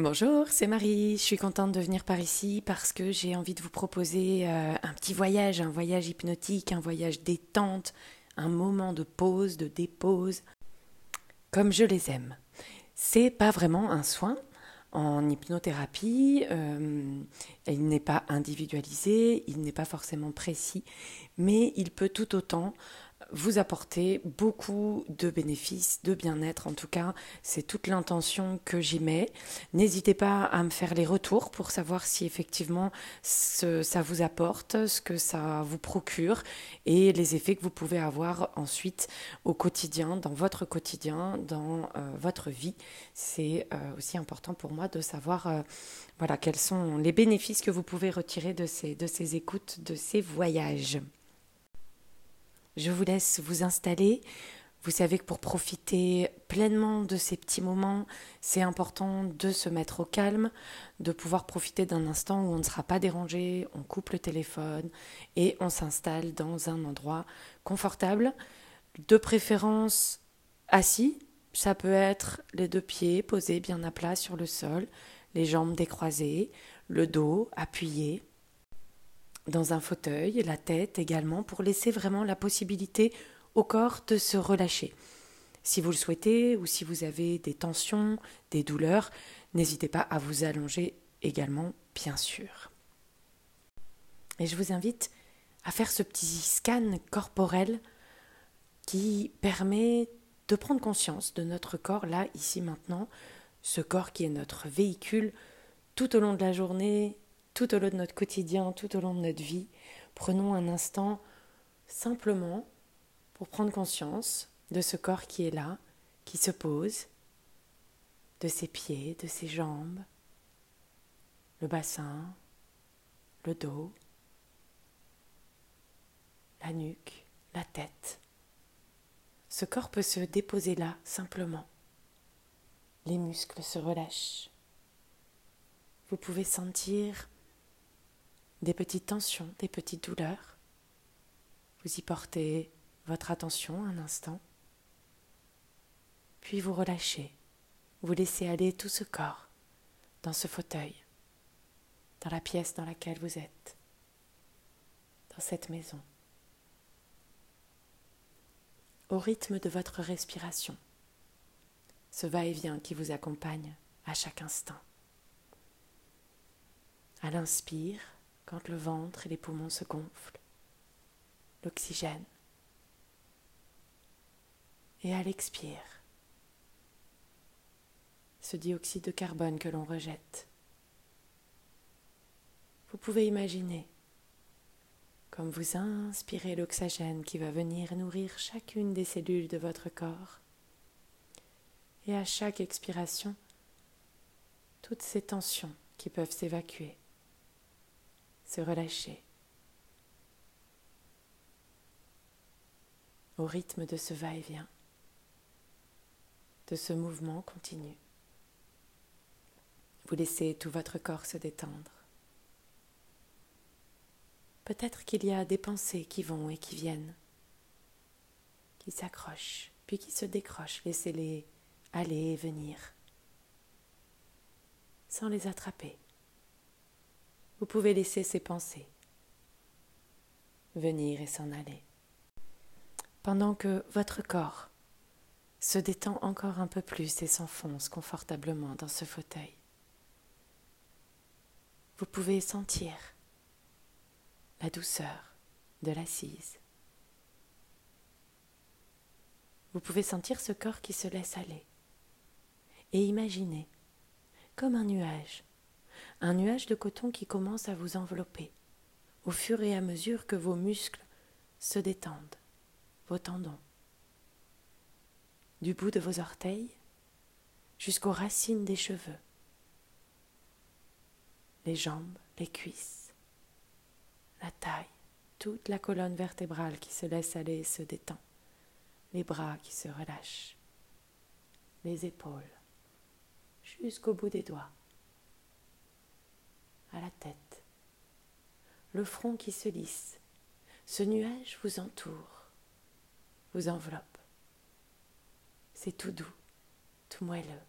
Bonjour, c'est Marie. Je suis contente de venir par ici parce que j'ai envie de vous proposer euh, un petit voyage, un voyage hypnotique, un voyage détente, un moment de pause, de dépose, comme je les aime. C'est pas vraiment un soin. En hypnothérapie, euh, il n'est pas individualisé, il n'est pas forcément précis, mais il peut tout autant vous apporter beaucoup de bénéfices, de bien-être. En tout cas, c'est toute l'intention que j'y mets. N'hésitez pas à me faire les retours pour savoir si effectivement ça vous apporte, ce que ça vous procure et les effets que vous pouvez avoir ensuite au quotidien, dans votre quotidien, dans euh, votre vie. C'est euh, aussi important pour moi de savoir euh, voilà, quels sont les bénéfices que vous pouvez retirer de ces, de ces écoutes, de ces voyages. Je vous laisse vous installer. Vous savez que pour profiter pleinement de ces petits moments, c'est important de se mettre au calme, de pouvoir profiter d'un instant où on ne sera pas dérangé, on coupe le téléphone et on s'installe dans un endroit confortable, de préférence assis. Ça peut être les deux pieds posés bien à plat sur le sol, les jambes décroisées, le dos appuyé, dans un fauteuil, la tête également, pour laisser vraiment la possibilité au corps de se relâcher. Si vous le souhaitez ou si vous avez des tensions, des douleurs, n'hésitez pas à vous allonger également, bien sûr. Et je vous invite à faire ce petit scan corporel qui permet de prendre conscience de notre corps là, ici, maintenant, ce corps qui est notre véhicule tout au long de la journée tout au long de notre quotidien, tout au long de notre vie, prenons un instant simplement pour prendre conscience de ce corps qui est là, qui se pose, de ses pieds, de ses jambes, le bassin, le dos, la nuque, la tête. Ce corps peut se déposer là simplement. Les muscles se relâchent. Vous pouvez sentir des petites tensions, des petites douleurs. Vous y portez votre attention un instant, puis vous relâchez, vous laissez aller tout ce corps dans ce fauteuil, dans la pièce dans laquelle vous êtes, dans cette maison, au rythme de votre respiration, ce va-et-vient qui vous accompagne à chaque instant. À l'inspire, quand le ventre et les poumons se gonflent, l'oxygène. Et à l'expire, ce dioxyde de carbone que l'on rejette. Vous pouvez imaginer comme vous inspirez l'oxygène qui va venir nourrir chacune des cellules de votre corps. Et à chaque expiration, toutes ces tensions qui peuvent s'évacuer se relâcher. Au rythme de ce va-et-vient, de ce mouvement continu, vous laissez tout votre corps se détendre. Peut-être qu'il y a des pensées qui vont et qui viennent, qui s'accrochent, puis qui se décrochent. Laissez-les aller et venir, sans les attraper vous pouvez laisser ces pensées venir et s'en aller. Pendant que votre corps se détend encore un peu plus et s'enfonce confortablement dans ce fauteuil, vous pouvez sentir la douceur de l'assise. Vous pouvez sentir ce corps qui se laisse aller et imaginer comme un nuage un nuage de coton qui commence à vous envelopper au fur et à mesure que vos muscles se détendent, vos tendons, du bout de vos orteils jusqu'aux racines des cheveux, les jambes, les cuisses, la taille, toute la colonne vertébrale qui se laisse aller et se détend, les bras qui se relâchent, les épaules, jusqu'au bout des doigts à la tête, le front qui se lisse. Ce nuage vous entoure, vous enveloppe. C'est tout doux, tout moelleux,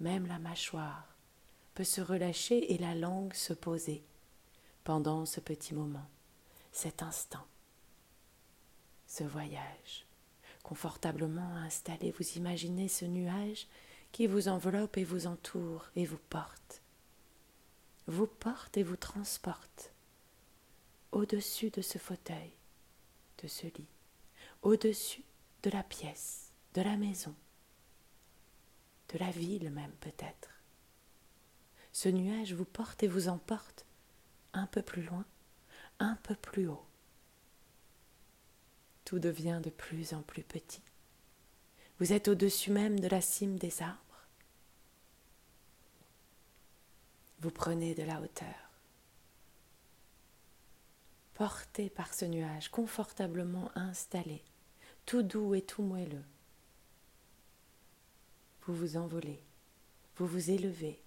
même la mâchoire, peut se relâcher et la langue se poser pendant ce petit moment, cet instant, ce voyage. Confortablement installé, vous imaginez ce nuage qui vous enveloppe et vous entoure et vous porte, vous porte et vous transporte au-dessus de ce fauteuil, de ce lit, au-dessus de la pièce, de la maison, de la ville même peut-être. Ce nuage vous porte et vous emporte un peu plus loin, un peu plus haut. Tout devient de plus en plus petit. Vous êtes au-dessus même de la cime des arbres. Vous prenez de la hauteur. Porté par ce nuage, confortablement installé, tout doux et tout moelleux. Vous vous envolez, vous vous élevez,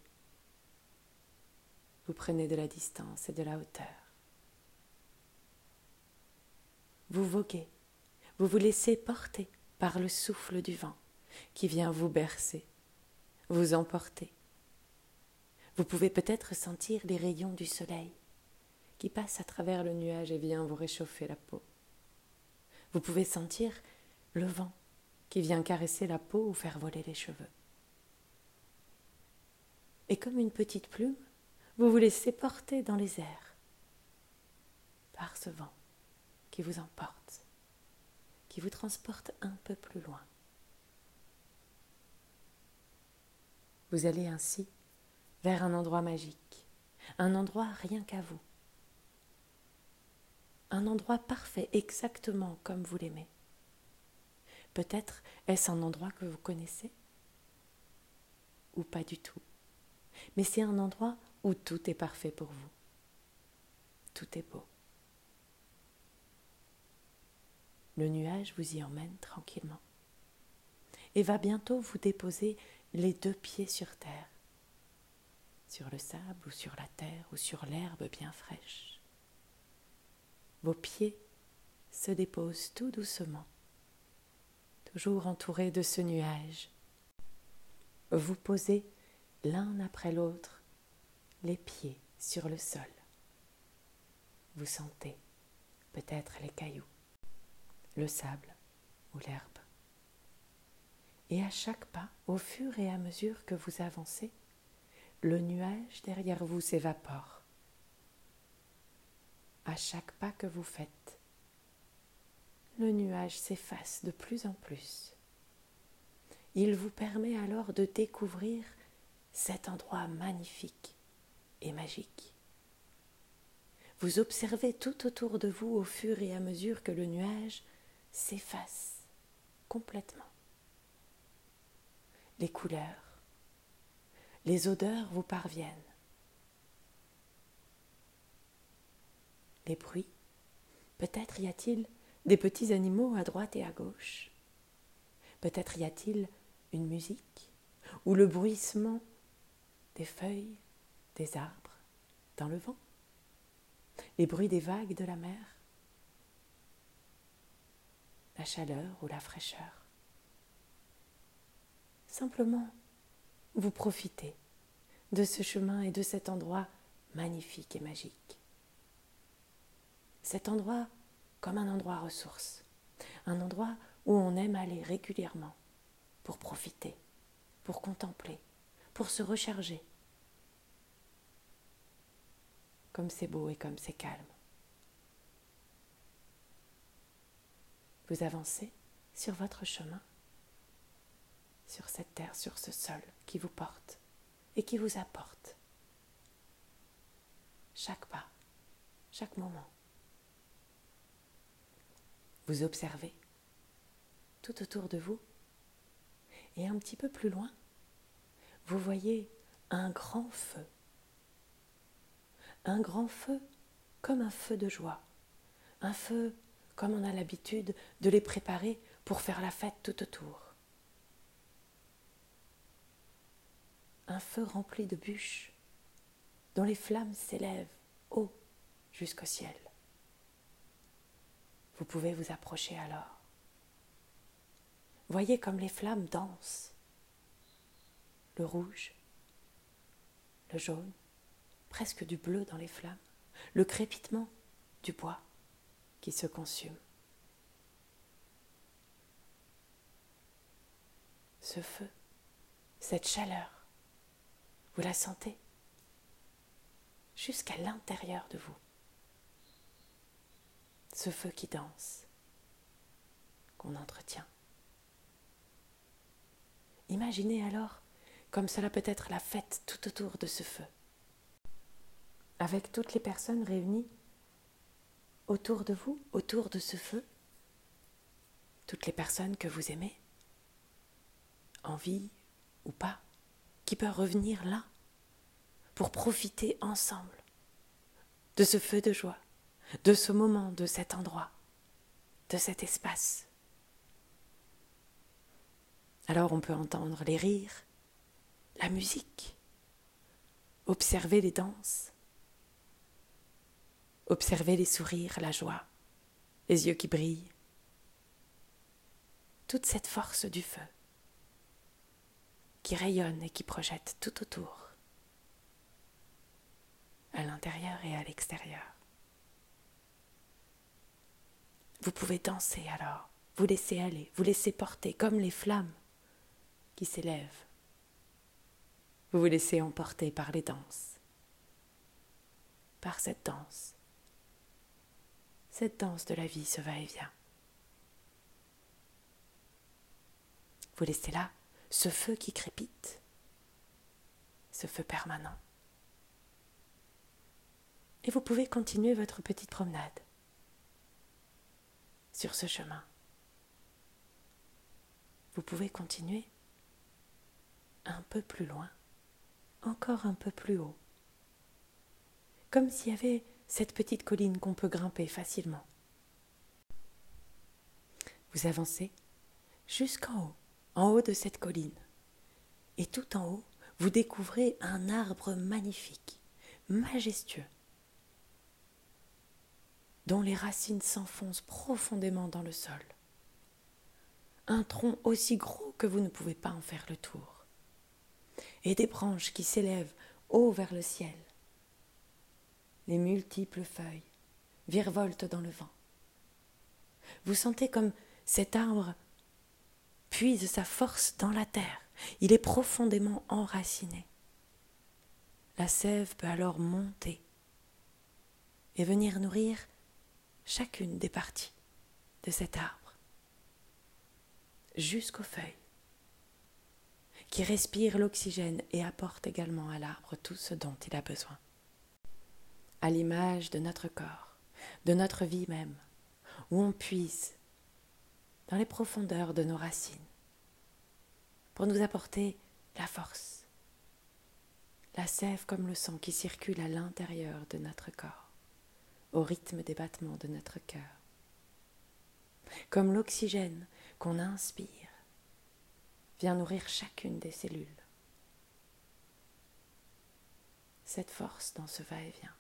vous prenez de la distance et de la hauteur. Vous voguez, vous vous laissez porter par le souffle du vent qui vient vous bercer, vous emporter. Vous pouvez peut-être sentir les rayons du soleil qui passent à travers le nuage et vient vous réchauffer la peau. Vous pouvez sentir le vent qui vient caresser la peau ou faire voler les cheveux. Et comme une petite plume, vous vous laissez porter dans les airs par ce vent qui vous emporte, qui vous transporte un peu plus loin. Vous allez ainsi vers un endroit magique, un endroit rien qu'à vous, un endroit parfait exactement comme vous l'aimez. Peut-être est-ce un endroit que vous connaissez ou pas du tout, mais c'est un endroit où tout est parfait pour vous. Tout est beau. Le nuage vous y emmène tranquillement et va bientôt vous déposer les deux pieds sur terre, sur le sable ou sur la terre ou sur l'herbe bien fraîche. Vos pieds se déposent tout doucement, toujours entourés de ce nuage. Vous posez l'un après l'autre les pieds sur le sol. Vous sentez peut-être les cailloux, le sable ou l'herbe. Et à chaque pas, au fur et à mesure que vous avancez, le nuage derrière vous s'évapore. À chaque pas que vous faites, le nuage s'efface de plus en plus. Il vous permet alors de découvrir cet endroit magnifique et magique. Vous observez tout autour de vous au fur et à mesure que le nuage s'efface complètement. Les couleurs, les odeurs vous parviennent. Les bruits, peut-être y a-t-il des petits animaux à droite et à gauche. Peut-être y a-t-il une musique ou le bruissement des feuilles des arbres, dans le vent, les bruits des vagues de la mer, la chaleur ou la fraîcheur. Simplement, vous profitez de ce chemin et de cet endroit magnifique et magique. Cet endroit comme un endroit ressource, un endroit où on aime aller régulièrement pour profiter, pour contempler, pour se recharger, comme c'est beau et comme c'est calme. Vous avancez sur votre chemin, sur cette terre, sur ce sol qui vous porte et qui vous apporte. Chaque pas, chaque moment. Vous observez tout autour de vous et un petit peu plus loin, vous voyez un grand feu un grand feu comme un feu de joie, un feu comme on a l'habitude de les préparer pour faire la fête tout autour. Un feu rempli de bûches, dont les flammes s'élèvent haut jusqu'au ciel. Vous pouvez vous approcher alors. Voyez comme les flammes dansent. le rouge, le jaune, presque du bleu dans les flammes, le crépitement du bois qui se consume. Ce feu, cette chaleur, vous la sentez jusqu'à l'intérieur de vous. Ce feu qui danse, qu'on entretient. Imaginez alors comme cela peut être la fête tout autour de ce feu, avec toutes les personnes réunies autour de vous, autour de ce feu, toutes les personnes que vous aimez, en vie ou pas, qui peuvent revenir là pour profiter ensemble de ce feu de joie, de ce moment, de cet endroit, de cet espace. Alors on peut entendre les rires, la musique, observer les danses, observer les sourires, la joie, les yeux qui brillent, toute cette force du feu qui rayonne et qui projette tout autour, à l'intérieur et à l'extérieur. Vous pouvez danser alors, vous laisser aller, vous laisser porter comme les flammes qui s'élèvent. Vous vous laissez emporter par les danses, par cette danse, cette danse de la vie, ce va-et-vient. Vous laissez là ce feu qui crépite, ce feu permanent. Et vous pouvez continuer votre petite promenade sur ce chemin. Vous pouvez continuer un peu plus loin, encore un peu plus haut, comme s'il y avait cette petite colline qu'on peut grimper facilement. Vous avancez jusqu'en haut en haut de cette colline. Et tout en haut, vous découvrez un arbre magnifique, majestueux, dont les racines s'enfoncent profondément dans le sol. Un tronc aussi gros que vous ne pouvez pas en faire le tour. Et des branches qui s'élèvent haut vers le ciel. Les multiples feuilles virevoltent dans le vent. Vous sentez comme cet arbre puise sa force dans la terre. Il est profondément enraciné. La sève peut alors monter et venir nourrir chacune des parties de cet arbre, jusqu'aux feuilles, qui respirent l'oxygène et apportent également à l'arbre tout ce dont il a besoin. À l'image de notre corps, de notre vie même, où on puise dans les profondeurs de nos racines pour nous apporter la force, la sève comme le sang qui circule à l'intérieur de notre corps, au rythme des battements de notre cœur, comme l'oxygène qu'on inspire vient nourrir chacune des cellules. Cette force dans ce va-et-vient,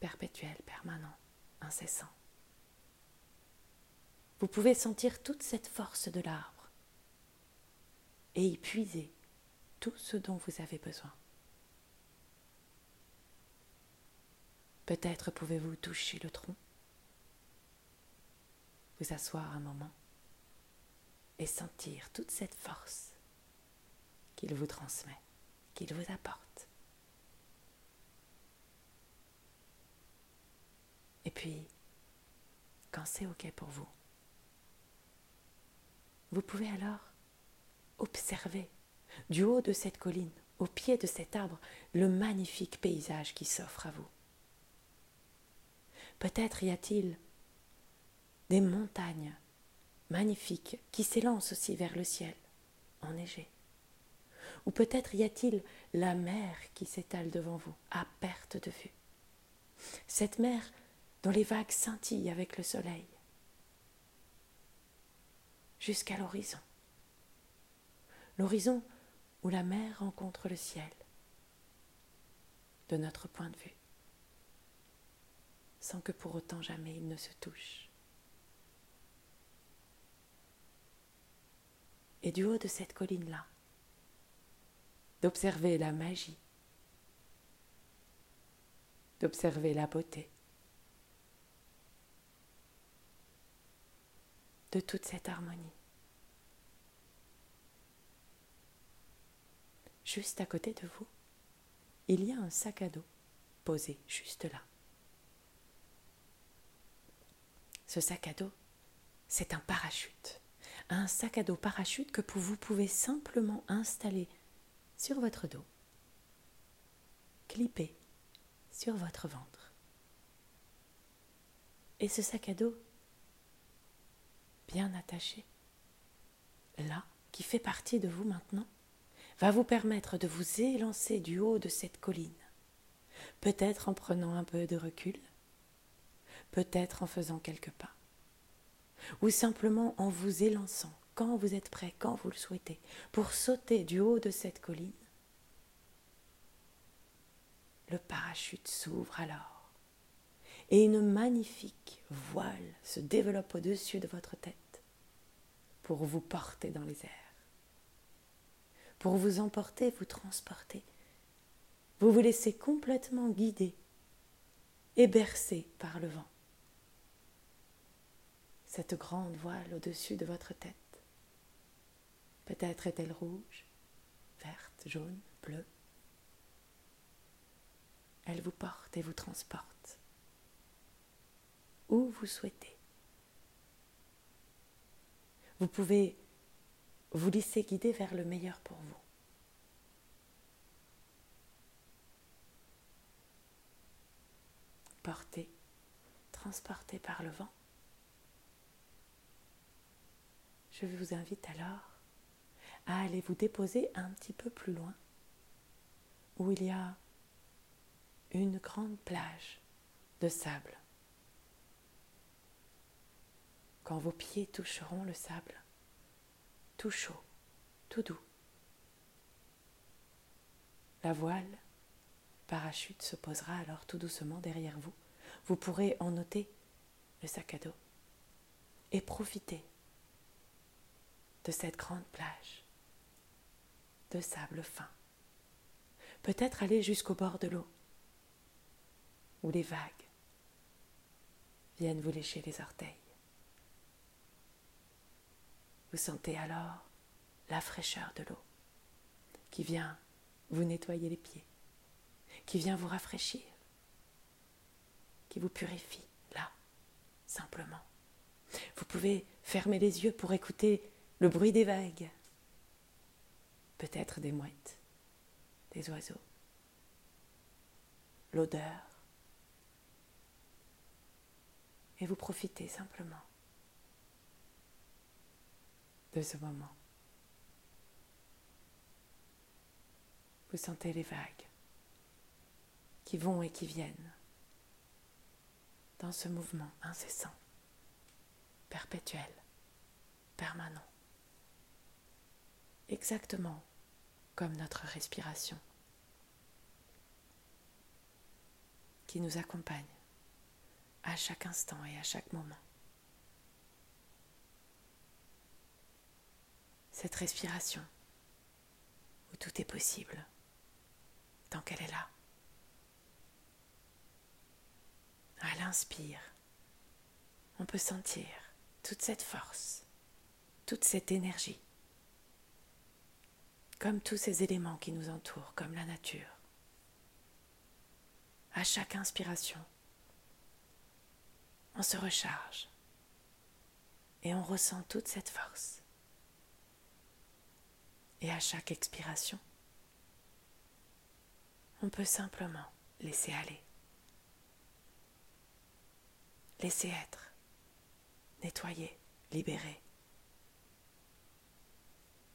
perpétuel, permanent, incessant. Vous pouvez sentir toute cette force de l'arbre et y puiser tout ce dont vous avez besoin. Peut-être pouvez-vous toucher le tronc, vous asseoir un moment et sentir toute cette force qu'il vous transmet, qu'il vous apporte. Et puis, quand c'est OK pour vous, vous pouvez alors observer du haut de cette colline, au pied de cet arbre, le magnifique paysage qui s'offre à vous. Peut-être y a-t-il des montagnes magnifiques qui s'élancent aussi vers le ciel, enneigées. Ou peut-être y a-t-il la mer qui s'étale devant vous, à perte de vue. Cette mer dont les vagues scintillent avec le soleil, jusqu'à l'horizon. L'horizon où la mer rencontre le ciel, de notre point de vue, sans que pour autant jamais il ne se touche. Et du haut de cette colline-là, d'observer la magie, d'observer la beauté de toute cette harmonie. Juste à côté de vous, il y a un sac à dos posé juste là. Ce sac à dos, c'est un parachute. Un sac à dos parachute que vous pouvez simplement installer sur votre dos, clipper sur votre ventre. Et ce sac à dos, bien attaché, là, qui fait partie de vous maintenant, va vous permettre de vous élancer du haut de cette colline, peut-être en prenant un peu de recul, peut-être en faisant quelques pas, ou simplement en vous élançant quand vous êtes prêt, quand vous le souhaitez, pour sauter du haut de cette colline. Le parachute s'ouvre alors. Et une magnifique voile se développe au-dessus de votre tête pour vous porter dans les airs, pour vous emporter, vous transporter. Vous vous laissez complètement guider et bercer par le vent cette grande voile au-dessus de votre tête. Peut-être est-elle rouge, verte, jaune, bleue. Elle vous porte et vous transporte où vous souhaitez. Vous pouvez vous laisser guider vers le meilleur pour vous. Porté, transporté par le vent. Je vous invite alors à aller vous déposer un petit peu plus loin, où il y a une grande plage de sable. Quand vos pieds toucheront le sable, tout chaud, tout doux, la voile parachute se posera alors tout doucement derrière vous. Vous pourrez en noter le sac à dos et profiter de cette grande plage de sable fin. Peut-être aller jusqu'au bord de l'eau, où les vagues viennent vous lécher les orteils. Vous sentez alors la fraîcheur de l'eau qui vient vous nettoyer les pieds, qui vient vous rafraîchir, qui vous purifie là, simplement. Vous pouvez fermer les yeux pour écouter le bruit des vagues, peut-être des mouettes, des oiseaux, l'odeur, et vous profitez simplement de ce moment. Vous sentez les vagues qui vont et qui viennent dans ce mouvement incessant, perpétuel, permanent exactement comme notre respiration qui nous accompagne à chaque instant et à chaque moment. Cette respiration où tout est possible tant qu'elle est là. À l'inspire, on peut sentir toute cette force, toute cette énergie comme tous ces éléments qui nous entourent, comme la nature. À chaque inspiration, on se recharge et on ressent toute cette force. Et à chaque expiration, on peut simplement laisser aller, laisser être, nettoyer, libérer.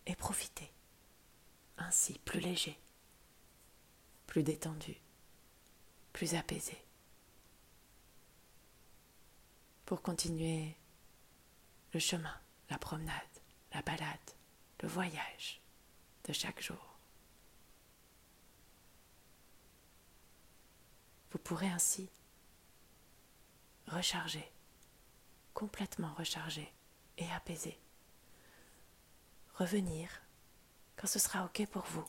Et profiter. Ainsi plus léger, plus détendu, plus apaisé. Pour continuer le chemin, la promenade, la balade, le voyage de chaque jour. Vous pourrez ainsi recharger, complètement recharger et apaiser, revenir quand ce sera OK pour vous,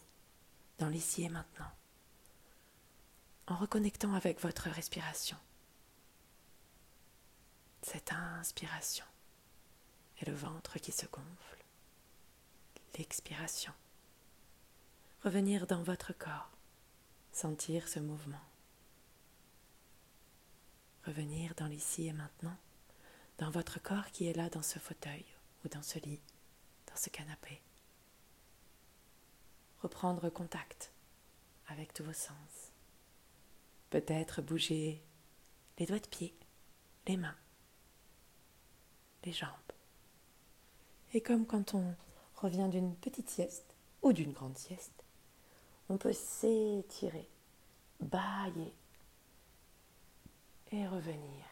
dans l'ici et maintenant, en reconnectant avec votre respiration. Cette inspiration et le ventre qui se gonfle, l'expiration. Revenir dans votre corps, sentir ce mouvement. Revenir dans l'ici et maintenant, dans votre corps qui est là dans ce fauteuil ou dans ce lit, dans ce canapé. Reprendre contact avec tous vos sens. Peut-être bouger les doigts de pied, les mains, les jambes. Et comme quand on revient d'une petite sieste ou d'une grande sieste, on peut s'étirer, bailler et revenir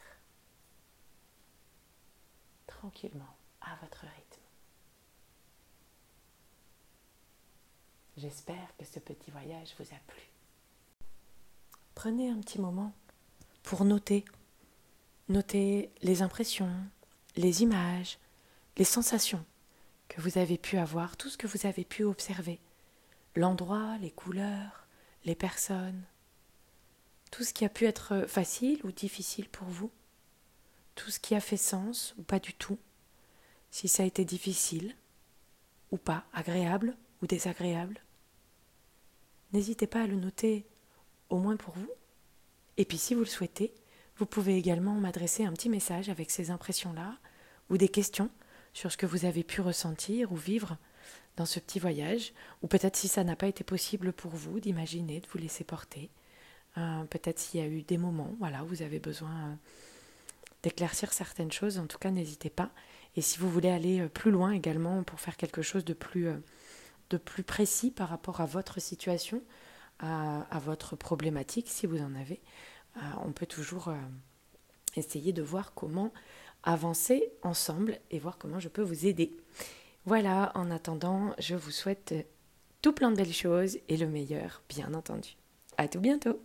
tranquillement à votre rythme. J'espère que ce petit voyage vous a plu. Prenez un petit moment pour noter. Noter les impressions, les images, les sensations que vous avez pu avoir, tout ce que vous avez pu observer. L'endroit, les couleurs, les personnes, tout ce qui a pu être facile ou difficile pour vous, tout ce qui a fait sens ou pas du tout, si ça a été difficile ou pas, agréable ou désagréable. N'hésitez pas à le noter au moins pour vous. Et puis si vous le souhaitez, vous pouvez également m'adresser un petit message avec ces impressions-là ou des questions sur ce que vous avez pu ressentir ou vivre dans ce petit voyage, ou peut-être si ça n'a pas été possible pour vous d'imaginer, de vous laisser porter, euh, peut-être s'il y a eu des moments, voilà, vous avez besoin euh, d'éclaircir certaines choses, en tout cas n'hésitez pas. Et si vous voulez aller euh, plus loin également pour faire quelque chose de plus, de plus précis par rapport à votre situation, à votre problématique, si vous en avez, on peut toujours essayer de voir comment avancer ensemble et voir comment je peux vous aider. Voilà, en attendant, je vous souhaite tout plein de belles choses et le meilleur, bien entendu. À tout bientôt!